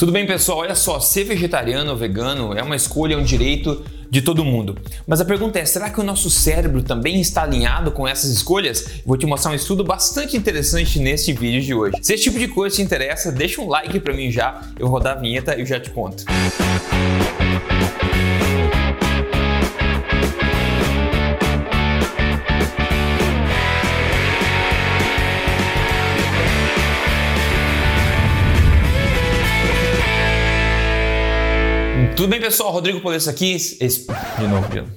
Tudo bem, pessoal? Olha só, ser vegetariano ou vegano é uma escolha, é um direito de todo mundo. Mas a pergunta é: será que o nosso cérebro também está alinhado com essas escolhas? Vou te mostrar um estudo bastante interessante neste vídeo de hoje. Se esse tipo de coisa te interessa, deixa um like para mim já, eu vou rodar a vinheta e já te conto. Tudo bem, pessoal? Rodrigo Polesso aqui. Esse... De novo, de novo.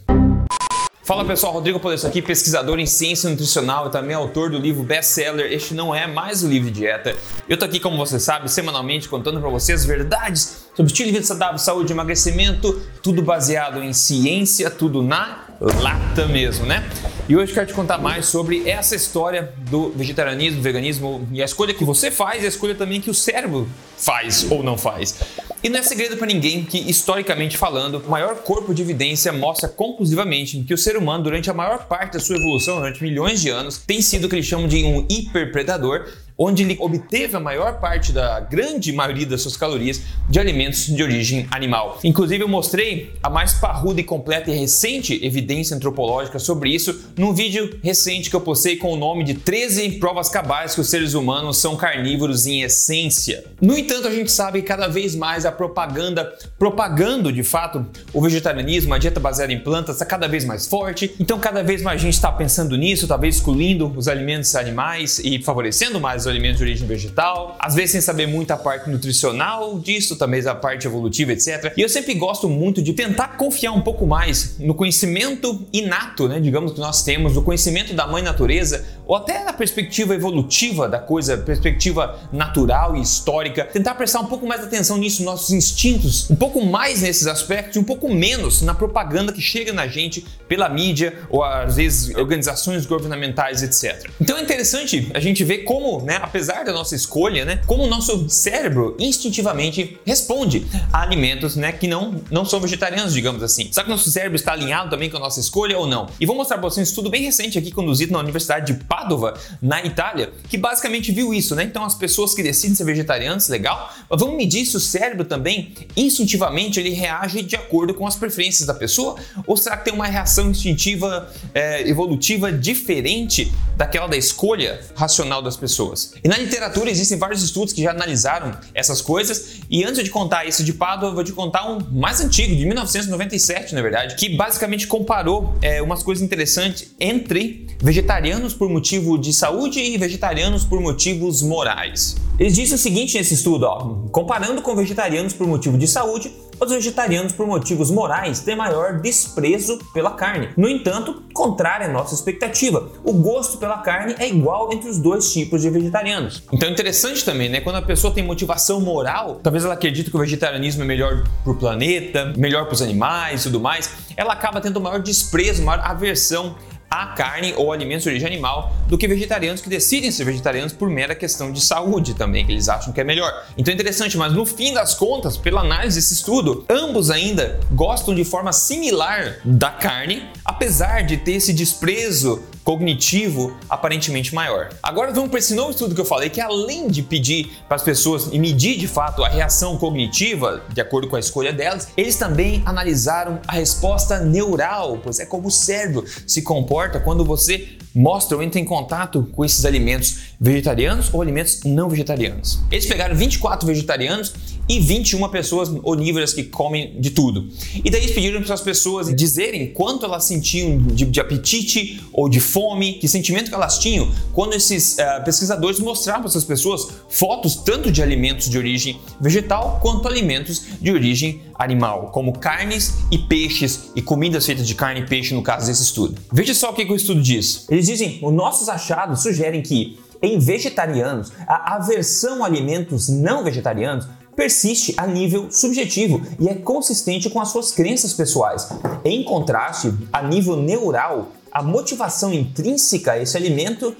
Fala pessoal, Rodrigo Polesso aqui, pesquisador em ciência nutricional e também autor do livro best-seller Este Não É Mais o Livro de Dieta. Eu tô aqui, como você sabe, semanalmente contando para vocês verdades sobre estilo de vida saudável, saúde, emagrecimento, tudo baseado em ciência, tudo na lata mesmo, né? E hoje quero te contar mais sobre essa história do vegetarianismo, veganismo e a escolha que você faz e a escolha também que o cérebro faz ou não faz. E não é segredo para ninguém que, historicamente falando, o maior corpo de evidência mostra conclusivamente que o ser humano, durante a maior parte da sua evolução, durante milhões de anos, tem sido o que eles chamam de um hiperpredador onde ele obteve a maior parte da grande maioria das suas calorias de alimentos de origem animal. Inclusive, eu mostrei a mais parruda e completa e recente evidência antropológica sobre isso num vídeo recente que eu postei com o nome de 13 provas cabais que os seres humanos são carnívoros em essência. No entanto, a gente sabe que cada vez mais a propaganda, propagando de fato o vegetarianismo, a dieta baseada em plantas, está cada vez mais forte. Então, cada vez mais gente está pensando nisso, talvez excluindo os alimentos animais e favorecendo mais os alimentos de origem vegetal, às vezes sem saber muito a parte nutricional disso, também a parte evolutiva, etc. E eu sempre gosto muito de tentar confiar um pouco mais no conhecimento inato, né, digamos que nós temos, no conhecimento da mãe natureza, ou até na perspectiva evolutiva da coisa, perspectiva natural e histórica, tentar prestar um pouco mais atenção nisso, nossos instintos, um pouco mais nesses aspectos e um pouco menos na propaganda que chega na gente pela mídia ou às vezes organizações governamentais, etc. Então é interessante a gente ver como, né, apesar da nossa escolha, né, como o nosso cérebro instintivamente responde a alimentos, né, que não, não são vegetarianos, digamos assim. Será que o nosso cérebro está alinhado também com a nossa escolha ou não? E vou mostrar para vocês um estudo bem recente aqui conduzido na Universidade de Padova, na Itália, que basicamente viu isso, né? Então as pessoas que decidem ser vegetarianas, legal, mas vamos medir se o cérebro também instintivamente ele reage de acordo com as preferências da pessoa ou será que tem uma reação instintiva é, evolutiva diferente daquela da escolha racional das pessoas? E na literatura existem vários estudos que já analisaram essas coisas e antes de contar isso de Padova, eu vou te contar um mais antigo, de 1997, na verdade, que basicamente comparou é, umas coisas interessantes entre vegetarianos por motivo de saúde e vegetarianos por motivos morais. Eles dizem o seguinte nesse estudo, ó, comparando com vegetarianos por motivo de saúde, os vegetarianos, por motivos morais, têm maior desprezo pela carne. No entanto, contrário à nossa expectativa, o gosto pela carne é igual entre os dois tipos de vegetarianos. Então é interessante também, né? Quando a pessoa tem motivação moral, talvez ela acredite que o vegetarianismo é melhor para o planeta, melhor para os animais e tudo mais, ela acaba tendo maior desprezo, maior aversão a carne ou alimentos de origem animal do que vegetarianos que decidem ser vegetarianos por mera questão de saúde também, que eles acham que é melhor. Então é interessante, mas no fim das contas, pela análise desse estudo, ambos ainda gostam de forma similar da carne, apesar de ter esse desprezo cognitivo aparentemente maior. Agora vamos para esse novo estudo que eu falei, que além de pedir para as pessoas e medir de fato a reação cognitiva de acordo com a escolha delas, eles também analisaram a resposta neural, pois é como o cérebro se comporta quando você mostra ou entra em contato com esses alimentos vegetarianos ou alimentos não vegetarianos. Eles pegaram 24 vegetarianos e 21 pessoas onívoras que comem de tudo. E daí eles pediram para as pessoas dizerem quanto elas sentiam de, de, apetite ou de fome, que sentimento que elas tinham quando esses uh, pesquisadores mostravam para essas pessoas fotos tanto de alimentos de origem vegetal quanto alimentos de origem animal, como carnes e peixes e comidas feitas de carne e peixe no caso desse estudo. Veja só o que, que o estudo diz. Eles dizem: os nossos achados sugerem que em vegetarianos, a aversão a alimentos não vegetarianos persiste a nível subjetivo e é consistente com as suas crenças pessoais. Em contraste, a nível neural, a motivação intrínseca a esse alimento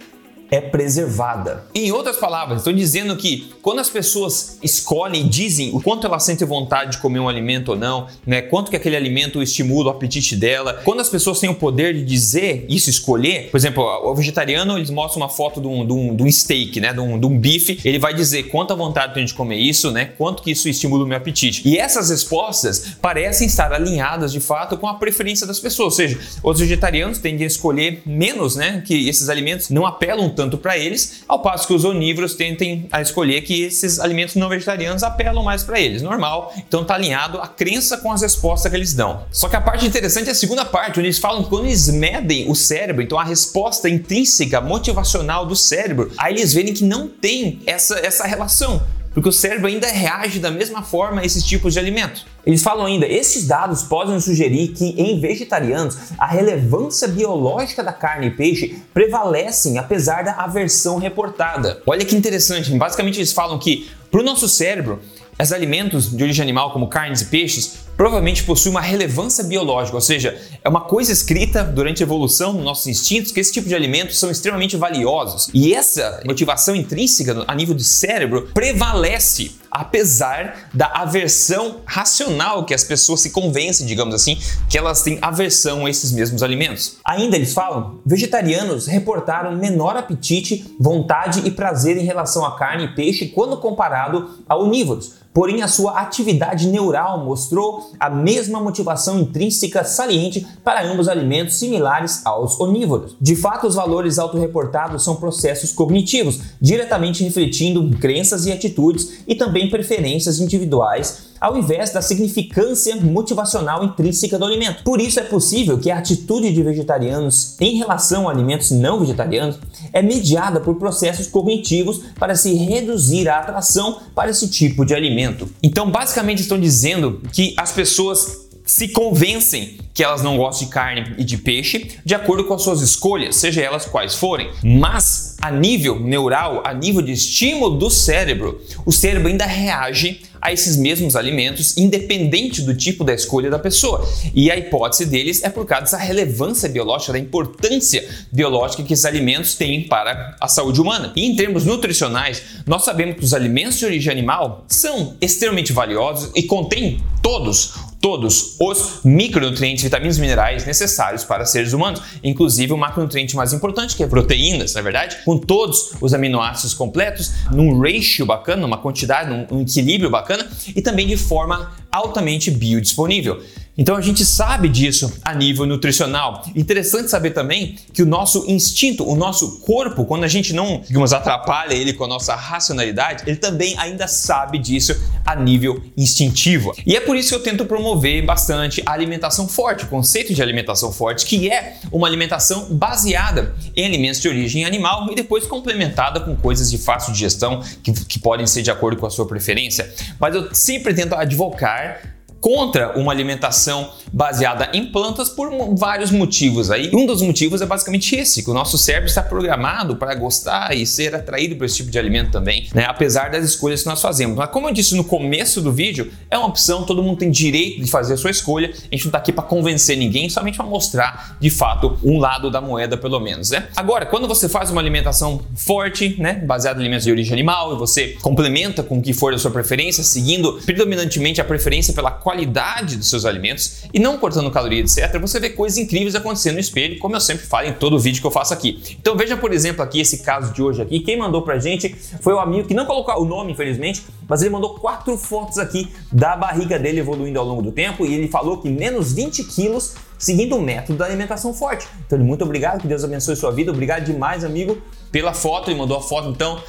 é preservada. Em outras palavras, estou dizendo que quando as pessoas escolhem e dizem o quanto elas sentem vontade de comer um alimento ou não, né, quanto que aquele alimento estimula o apetite dela, quando as pessoas têm o poder de dizer isso, escolher, por exemplo, o vegetariano eles mostram uma foto de um, de um, de um steak, né, de um, de um bife, ele vai dizer quanta vontade tem de comer isso, né, quanto que isso estimula o meu apetite. E essas respostas parecem estar alinhadas de fato com a preferência das pessoas, ou seja, os vegetarianos tendem a escolher menos, né, que esses alimentos não apelam tanto para eles, ao passo que os onívoros tentem a escolher que esses alimentos não vegetarianos apelam mais para eles. Normal, então está alinhado a crença com as respostas que eles dão. Só que a parte interessante é a segunda parte, onde eles falam que quando eles medem o cérebro, então a resposta intrínseca, motivacional do cérebro, aí eles verem que não tem essa, essa relação porque o cérebro ainda reage da mesma forma a esses tipos de alimento. Eles falam ainda, esses dados podem sugerir que em vegetarianos a relevância biológica da carne e peixe prevalecem apesar da aversão reportada. Olha que interessante, basicamente eles falam que para o nosso cérebro os alimentos de origem animal, como carnes e peixes, provavelmente possuem uma relevância biológica, ou seja, é uma coisa escrita durante a evolução nos nossos instintos que esse tipo de alimentos são extremamente valiosos. E essa motivação intrínseca a nível do cérebro prevalece apesar da aversão racional que as pessoas se convencem, digamos assim, que elas têm aversão a esses mesmos alimentos. Ainda eles falam, vegetarianos reportaram menor apetite, vontade e prazer em relação à carne e peixe quando comparado a onívoros porém a sua atividade neural mostrou a mesma motivação intrínseca saliente para ambos alimentos similares aos onívoros. De fato, os valores autorreportados são processos cognitivos, diretamente refletindo crenças e atitudes e também preferências individuais ao invés da significância motivacional intrínseca do alimento. Por isso é possível que a atitude de vegetarianos em relação a alimentos não vegetarianos é mediada por processos cognitivos para se reduzir a atração para esse tipo de alimento. Então, basicamente estão dizendo que as pessoas se convencem que elas não gostam de carne e de peixe de acordo com as suas escolhas, seja elas quais forem. Mas a nível neural, a nível de estímulo do cérebro, o cérebro ainda reage a esses mesmos alimentos, independente do tipo da escolha da pessoa. E a hipótese deles é por causa dessa relevância biológica, da importância biológica que esses alimentos têm para a saúde humana. E em termos nutricionais, nós sabemos que os alimentos de origem animal são extremamente valiosos e contêm todos todos os micronutrientes, vitaminas e minerais necessários para seres humanos, inclusive o macronutriente mais importante, que é proteínas, na é verdade, com todos os aminoácidos completos, num ratio bacana, numa quantidade, num equilíbrio bacana e também de forma altamente biodisponível. Então a gente sabe disso a nível nutricional. Interessante saber também que o nosso instinto, o nosso corpo, quando a gente não, digamos, atrapalha ele com a nossa racionalidade, ele também ainda sabe disso a nível instintivo. E é por isso que eu tento promover bastante a alimentação forte, o conceito de alimentação forte, que é uma alimentação baseada em alimentos de origem animal e depois complementada com coisas de fácil digestão que, que podem ser de acordo com a sua preferência. Mas eu sempre tento advocar contra uma alimentação baseada em plantas por vários motivos. Aí um dos motivos é basicamente esse, que o nosso cérebro está programado para gostar e ser atraído por esse tipo de alimento também, né? apesar das escolhas que nós fazemos. Mas como eu disse no começo do vídeo, é uma opção, todo mundo tem direito de fazer a sua escolha. A gente não está aqui para convencer ninguém, somente para mostrar de fato um lado da moeda pelo menos, né? Agora, quando você faz uma alimentação forte, né, baseada em alimentos de origem animal, e você complementa com o que for da sua preferência, seguindo predominantemente a preferência pela qualidade dos seus alimentos e não cortando caloria, etc., você vê coisas incríveis acontecendo no espelho, como eu sempre falo em todo vídeo que eu faço aqui. Então veja, por exemplo, aqui esse caso de hoje aqui. Quem mandou pra gente foi o amigo que não colocou o nome, infelizmente, mas ele mandou quatro fotos aqui da barriga dele evoluindo ao longo do tempo e ele falou que menos 20 quilos seguindo o método da alimentação forte. Então, muito obrigado, que Deus abençoe sua vida. Obrigado demais, amigo, pela foto. Ele mandou a foto, então,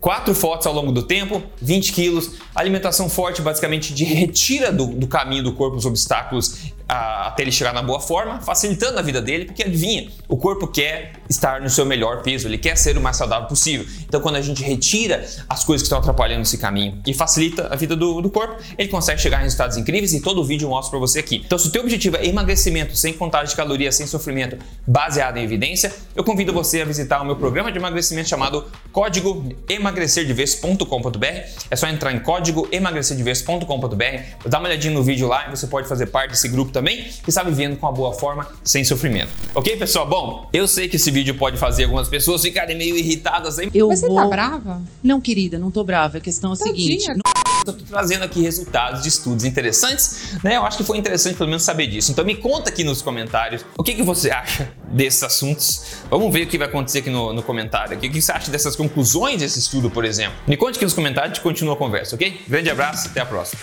quatro fotos ao longo do tempo, 20 quilos, alimentação forte, basicamente de retira do, do caminho do corpo os obstáculos a, até ele chegar na boa forma, facilitando a vida dele, porque adivinha, o corpo quer estar no seu melhor peso, ele quer ser o mais saudável possível. Então, quando a gente retira as coisas que estão atrapalhando esse caminho e facilita a vida do, do corpo, ele consegue chegar a resultados incríveis e todo o vídeo eu mostro para você aqui. Então, se o teu objetivo é emagrecimento sem contagem de calorias, sem sofrimento, baseado em evidência, eu convido você a visitar o meu programa de emagrecimento chamado Código emagrecerdevez.com.br. É só entrar em código emagrecerdevez.com.br, dá uma olhadinha no vídeo lá e você pode fazer parte desse grupo também que está vivendo com uma boa forma, sem sofrimento. Ok, pessoal? Bom, eu sei que esse vídeo vídeo pode fazer algumas pessoas ficarem meio irritadas aí. Eu Mas vou... você tá brava? Não, querida, não tô brava. A questão é a seguinte. Tô trazendo aqui resultados de estudos interessantes, né? Eu acho que foi interessante pelo menos saber disso. Então me conta aqui nos comentários o que, que você acha desses assuntos. Vamos ver o que vai acontecer aqui no, no comentário. O que, que você acha dessas conclusões desse estudo, por exemplo? Me conte aqui nos comentários e continua a conversa, ok? Grande abraço, até a próxima.